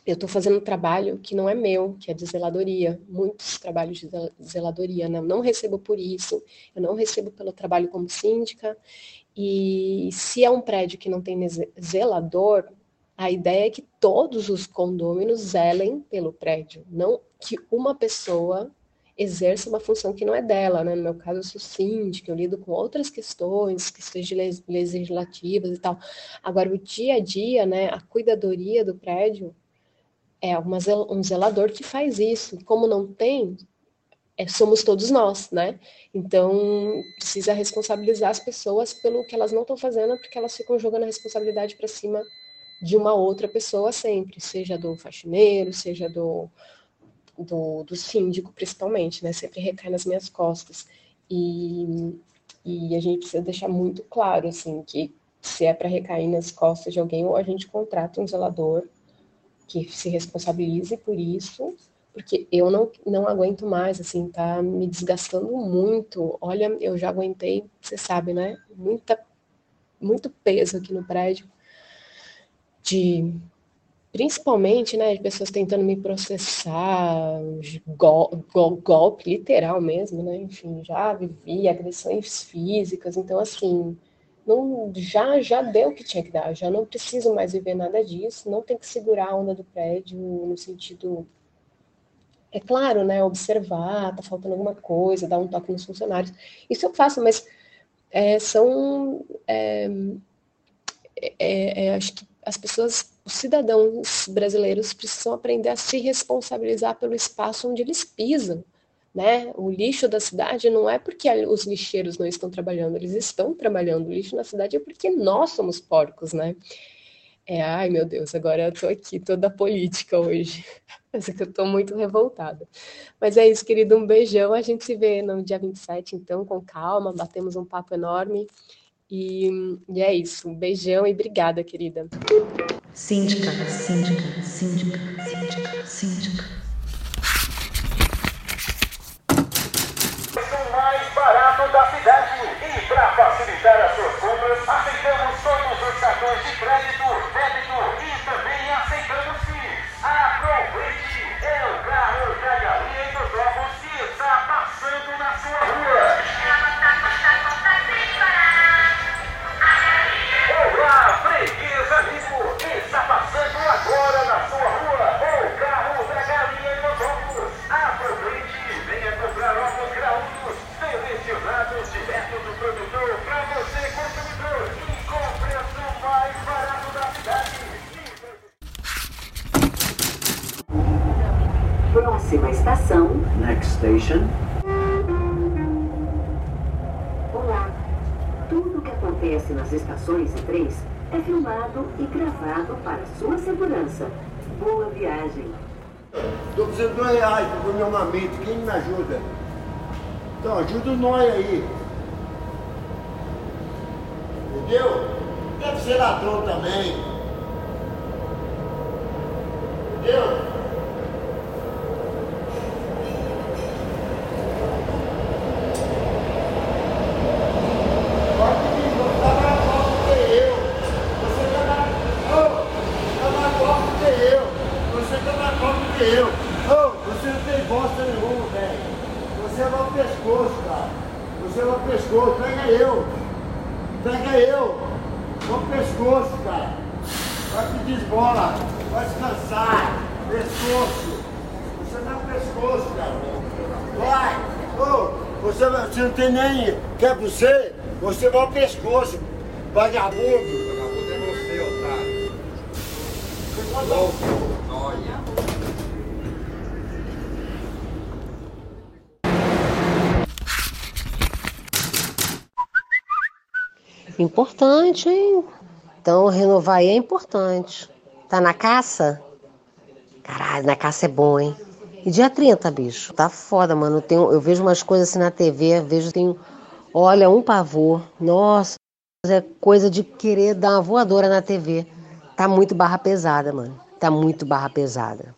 eu estou fazendo um trabalho que não é meu, que é de zeladoria, muitos trabalhos de zeladoria, né? não recebo por isso, eu não recebo pelo trabalho como síndica, e se é um prédio que não tem zelador, a ideia é que todos os condôminos zelem pelo prédio, não que uma pessoa exerça uma função que não é dela, né? No meu caso, eu sou síndica, eu lido com outras questões, questões legislativas e tal. Agora, o dia a dia, né, a cuidadoria do prédio, é uma, um zelador que faz isso. Como não tem, é, somos todos nós, né? Então, precisa responsabilizar as pessoas pelo que elas não estão fazendo, porque elas ficam jogando a responsabilidade para cima de uma outra pessoa sempre, seja do faxineiro, seja do, do, do síndico, principalmente, né? Sempre recai nas minhas costas. E, e a gente precisa deixar muito claro, assim, que se é para recair nas costas de alguém, ou a gente contrata um zelador, que se responsabilize por isso, porque eu não, não aguento mais, assim, tá me desgastando muito. Olha, eu já aguentei, você sabe, né? Muita, muito peso aqui no prédio, de principalmente, né, de pessoas tentando me processar, gol, gol, golpe literal mesmo, né? Enfim, já vivi agressões físicas, então assim, não, já, já deu o que tinha que dar, já não preciso mais viver nada disso, não tem que segurar a onda do prédio no sentido. É claro, né? Observar, tá faltando alguma coisa, dar um toque nos funcionários. Isso eu faço, mas é, são. É, é, é acho que as pessoas, os cidadãos brasileiros precisam aprender a se responsabilizar pelo espaço onde eles pisam né? O lixo da cidade não é porque os lixeiros não estão trabalhando, eles estão trabalhando. O lixo na cidade é porque nós somos porcos, né? É, ai meu Deus, agora eu tô aqui toda política hoje. Mas é que eu tô muito revoltada. Mas é isso, querido, um beijão. A gente se vê no dia 27, então, com calma, batemos um papo enorme. E, e é isso, um beijão e obrigada, querida. Síndica, síndica, síndica, síndica, síndica. mais barato da cidade. E para facilitar as suas compras, aceitamos todos os cartões de crédito, débito station. Olá. Tudo o que acontece nas estações e trens é filmado e gravado para sua segurança. Boa viagem. Estou precisando de dois reais para comer uma marmita. Quem me ajuda? Então ajuda o nós aí. Entendeu? Deve ser ladrão também. Entendeu? eu. Oh, você não tem bosta nenhuma, velho. Você é mau pescoço, cara. Você é mau pescoço. Pega eu. Pega eu. Mau pescoço, cara. Vai pedir esmola. Vai descansar. Pescoço. Você não é pescoço, cara. Vai. Oh, você, você não tem nem... Quer você? Você é mau pescoço. Vagabundo. Vagabundo é você, otário. Louco. Olha. Importante, hein? Então renovar aí é importante. Tá na caça? Caralho, na caça é bom, hein? E dia 30, bicho. Tá foda, mano. Eu, tenho, eu vejo umas coisas assim na TV, vejo, tenho. Olha, um pavor. Nossa, é coisa de querer dar uma voadora na TV. Tá muito barra pesada, mano. Tá muito barra pesada.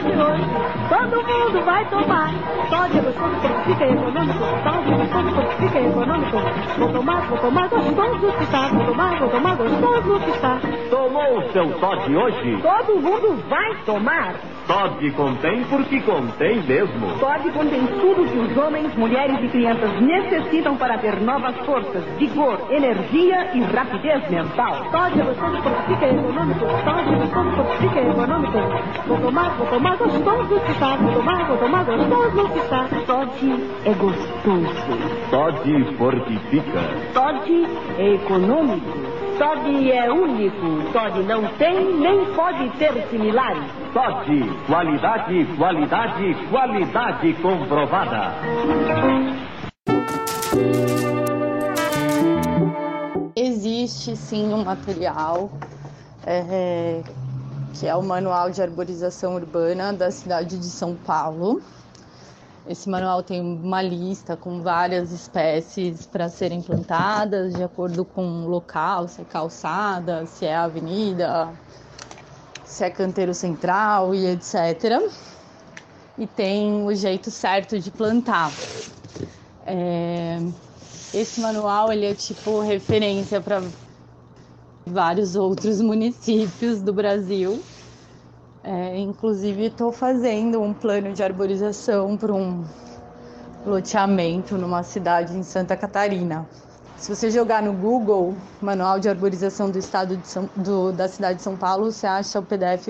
Só de hoje. Todo mundo vai tomar. Só de gostoso porque fica econômico. Só de gostoso porque fica econômico. Vou tomar, vou tomar gostoso que tá. Vou tomar, vou tomar gostoso que tá. Tomou o seu Todd hoje? Todo mundo vai tomar. Todd contém porque contém mesmo. Todd contém tudo que os homens, mulheres e crianças necessitam para ter novas forças, vigor, energia e rapidez mental. Todd é gostoso porque fica econômico. Todd é gostoso porque fica econômico. Vou tomar, vou tomar gostoso que tá. Vou tomar, vou tomar gostoso que tá. Todd é gostoso. Todd fortifica. Todd é econômico. Todd é único. Todd não tem nem pode ter similares. Todd, qualidade, qualidade, qualidade comprovada. Existe sim um material é, que é o Manual de Arborização Urbana da cidade de São Paulo. Esse manual tem uma lista com várias espécies para serem plantadas, de acordo com o local, se é calçada, se é avenida, se é canteiro central e etc. E tem o jeito certo de plantar. É, esse manual ele é tipo referência para vários outros municípios do Brasil. É, inclusive, estou fazendo um plano de arborização para um loteamento numa cidade em Santa Catarina. Se você jogar no Google Manual de Arborização do Estado de São, do, da cidade de São Paulo, você acha o PDF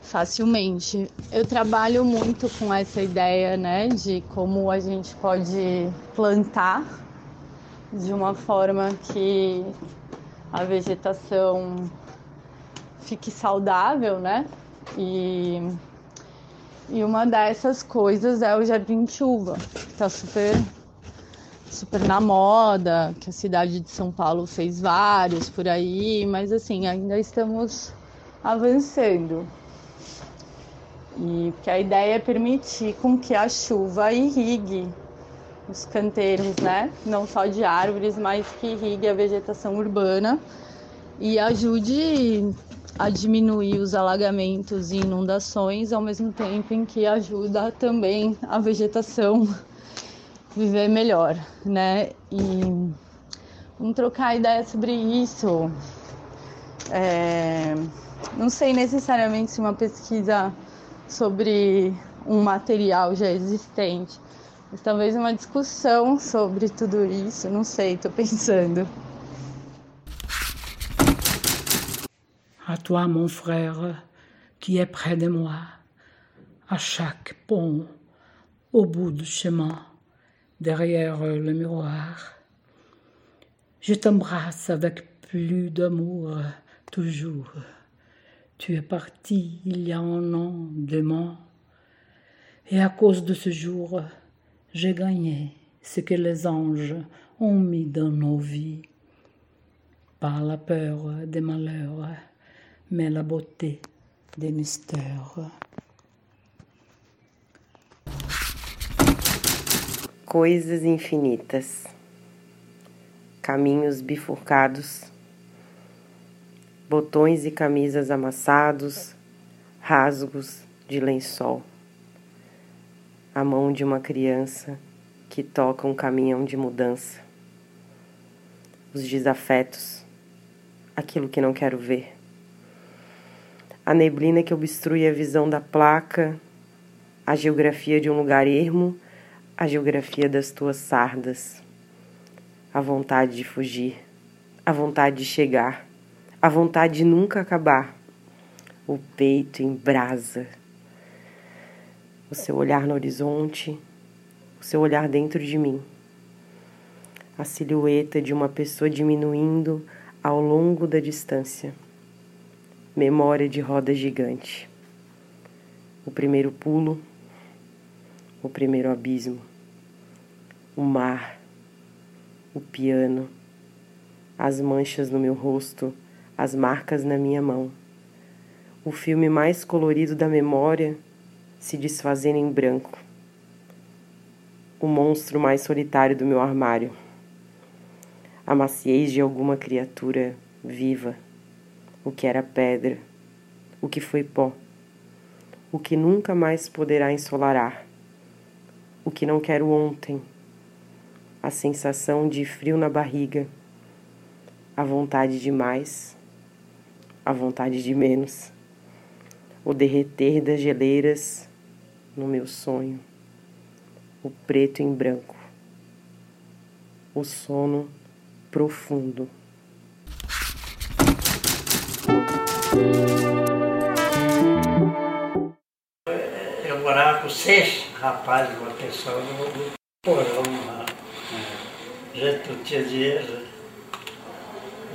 facilmente. Eu trabalho muito com essa ideia, né, de como a gente pode plantar de uma forma que a vegetação fique saudável, né? E, e uma dessas coisas é o jardim chuva, que tá super super na moda, que a cidade de São Paulo fez vários por aí, mas assim, ainda estamos avançando. E que a ideia é permitir com que a chuva irrigue os canteiros, né? Não só de árvores, mas que irrigue a vegetação urbana e ajude a diminuir os alagamentos e inundações, ao mesmo tempo em que ajuda também a vegetação viver melhor, né? E vamos trocar ideia sobre isso. É, não sei necessariamente se uma pesquisa sobre um material já existente, mas talvez uma discussão sobre tudo isso, não sei, tô pensando. À toi, mon frère, qui est près de moi, à chaque pont, au bout du chemin, derrière le miroir. Je t'embrasse avec plus d'amour, toujours. Tu es parti il y a un an, demain, et à cause de ce jour, j'ai gagné ce que les anges ont mis dans nos vies. Par la peur des malheurs, mais la beauté des mystères. Coisas infinitas, caminhos bifurcados, botões e camisas amassados, rasgos de lençol, a mão de uma criança que toca um caminhão de mudança, os desafetos, aquilo que não quero ver, a neblina que obstrui a visão da placa, a geografia de um lugar ermo a geografia das tuas sardas, a vontade de fugir, a vontade de chegar, a vontade de nunca acabar, o peito em brasa, o seu olhar no horizonte, o seu olhar dentro de mim, a silhueta de uma pessoa diminuindo ao longo da distância, memória de roda gigante, o primeiro pulo, o primeiro abismo o mar, o piano, as manchas no meu rosto, as marcas na minha mão. O filme mais colorido da memória se desfazendo em branco. O monstro mais solitário do meu armário. A maciez de alguma criatura viva. O que era pedra, o que foi pó. o que nunca mais poderá ensolarar, o que não quero ontem, a sensação de frio na barriga, a vontade de mais, a vontade de menos, o derreter das geleiras no meu sonho, o preto em branco, o sono profundo. Eu morava com seis rapazes, uma pessoa no, porão lá. A gente não tinha dinheiro.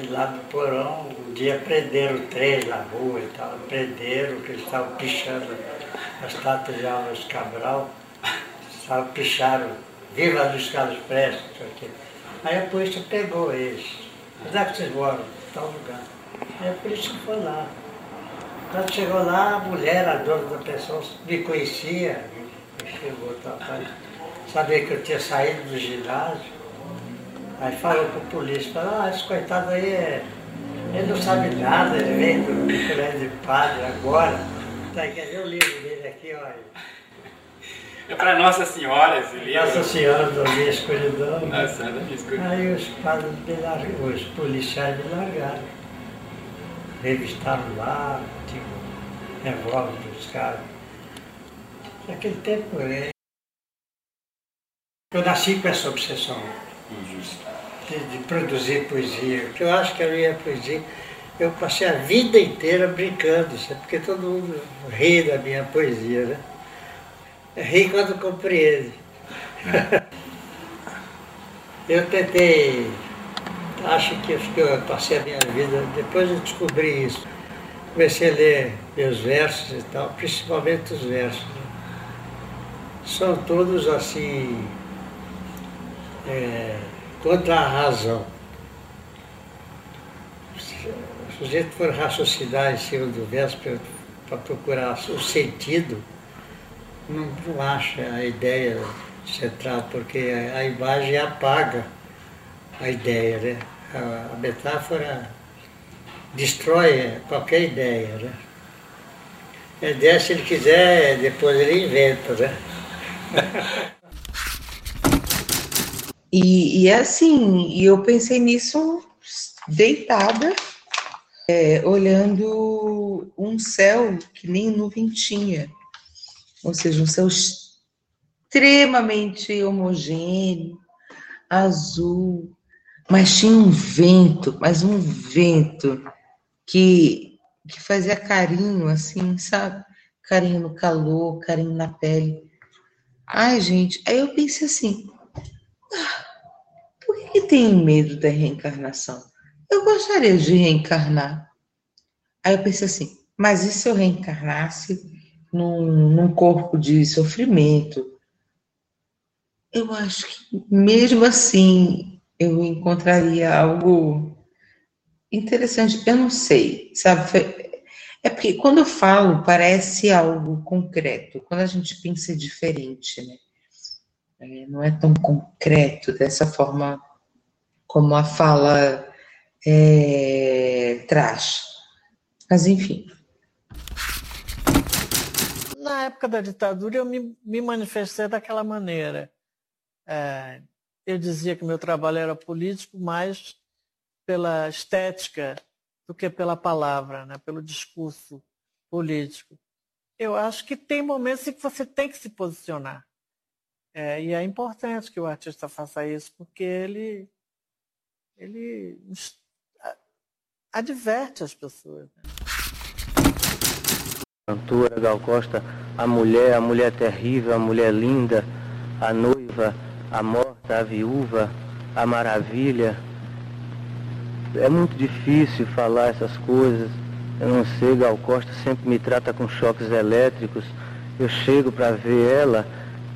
E lá no porão, um dia prenderam três na rua e tal. Prenderam, que eles estavam pichando as estátuas de Alves Cabral. Estavam picharam, viva Luiz Carlos Prestes. Aí a polícia pegou eles. Onde é que vocês moram? Tal lugar. Aí a polícia foi lá. Quando chegou lá, a mulher, a dona da pessoa, me conhecia, chegou, tá, sabia que eu tinha saído do ginásio. Aí falou para o polícia, falou, ah, esse coitado aí é, ele não sabe nada, ele vem do, do colégio de padre agora. Tá, quer ver o livro dele aqui, olha. É para Nossa Senhora esse livro. Nossa Senhora da Minha Escuridão. Nossa Senhora da Minha Escuridão. Aí os padres me largaram, os policiais me largaram. Revistaram lá, tipo, revólver dos caras. Naquele tempo, é... eu nasci com essa obsessão de, de produzir poesia. Porque eu acho que a minha poesia, eu passei a vida inteira brincando, sabe? porque todo mundo ri da minha poesia, né? Ri quando compreende. eu tentei, acho que, eu passei a minha vida, depois eu descobri isso. Comecei a ler meus versos e tal, principalmente os versos. Né? São todos assim, é, contra a razão. Se o sujeito for raciocinar em cima do verso para procurar o sentido, não, não acha a ideia central, porque a, a imagem apaga a ideia, né? A, metáfora destrói qualquer ideia, né? Ideia, se ele quiser, depois ele inventa, né? E, e é assim, eu pensei nisso deitada, é, olhando um céu que nem nuvem tinha ou seja, um céu extremamente homogêneo, azul, mas tinha um vento, mas um vento que, que fazia carinho, assim, sabe? Carinho no calor, carinho na pele. Ai, gente, aí eu pensei assim, ah, por que, que tenho medo da reencarnação? Eu gostaria de reencarnar. Aí eu pensei assim, mas e se eu reencarnasse num, num corpo de sofrimento, eu acho que mesmo assim eu encontraria algo interessante. Eu não sei, sabe? É porque quando eu falo parece algo concreto, quando a gente pensa é diferente, né? É, não é tão concreto dessa forma como a fala é, traz. Mas enfim na época da ditadura eu me, me manifestei daquela maneira. É, eu dizia que meu trabalho era político mais pela estética do que pela palavra, né, pelo discurso político. Eu acho que tem momentos em que você tem que se posicionar. É, e é importante que o artista faça isso, porque ele, ele adverte as pessoas. Né? Cantora Gal Costa, a mulher, a mulher terrível, a mulher linda, a noiva, a morta, a viúva, a maravilha. É muito difícil falar essas coisas. Eu não sei, Gal Costa sempre me trata com choques elétricos. Eu chego para ver ela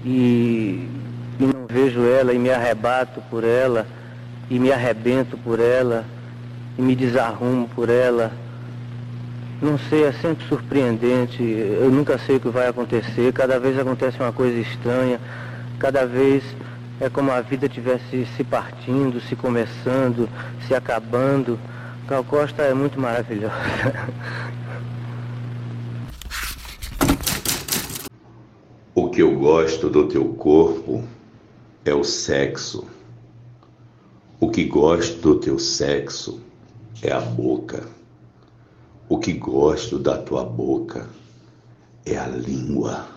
e, e não vejo ela e me arrebato por ela e me arrebento por ela e me desarrumo por ela. Não sei, é sempre surpreendente. Eu nunca sei o que vai acontecer. Cada vez acontece uma coisa estranha. Cada vez é como a vida tivesse se partindo, se começando, se acabando. Gal Costa é muito maravilhosa. O que eu gosto do teu corpo é o sexo. O que gosto do teu sexo é a boca. O que gosto da tua boca é a língua.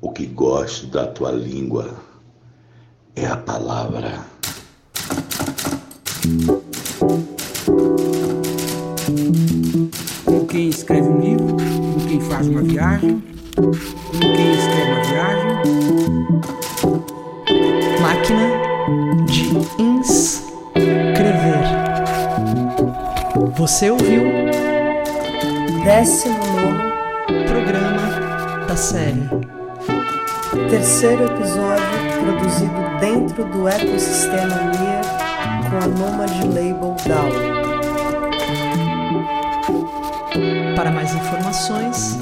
O que gosto da tua língua é a palavra. Como quem escreve um livro, como quem faz uma viagem, como quem escreve uma viagem. Máquina de inscrever. Você ouviu? Décimo nono programa da série. Terceiro episódio produzido dentro do ecossistema Mia com a Nomad Label DAO. Para mais informações,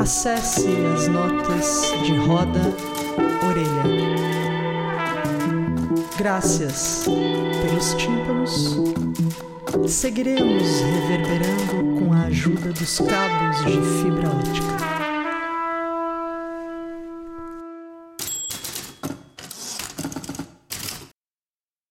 acesse as notas de roda orelha. Graças pelos tímpanos. Seguiremos reverberando com a ajuda dos cabos de fibra ótica.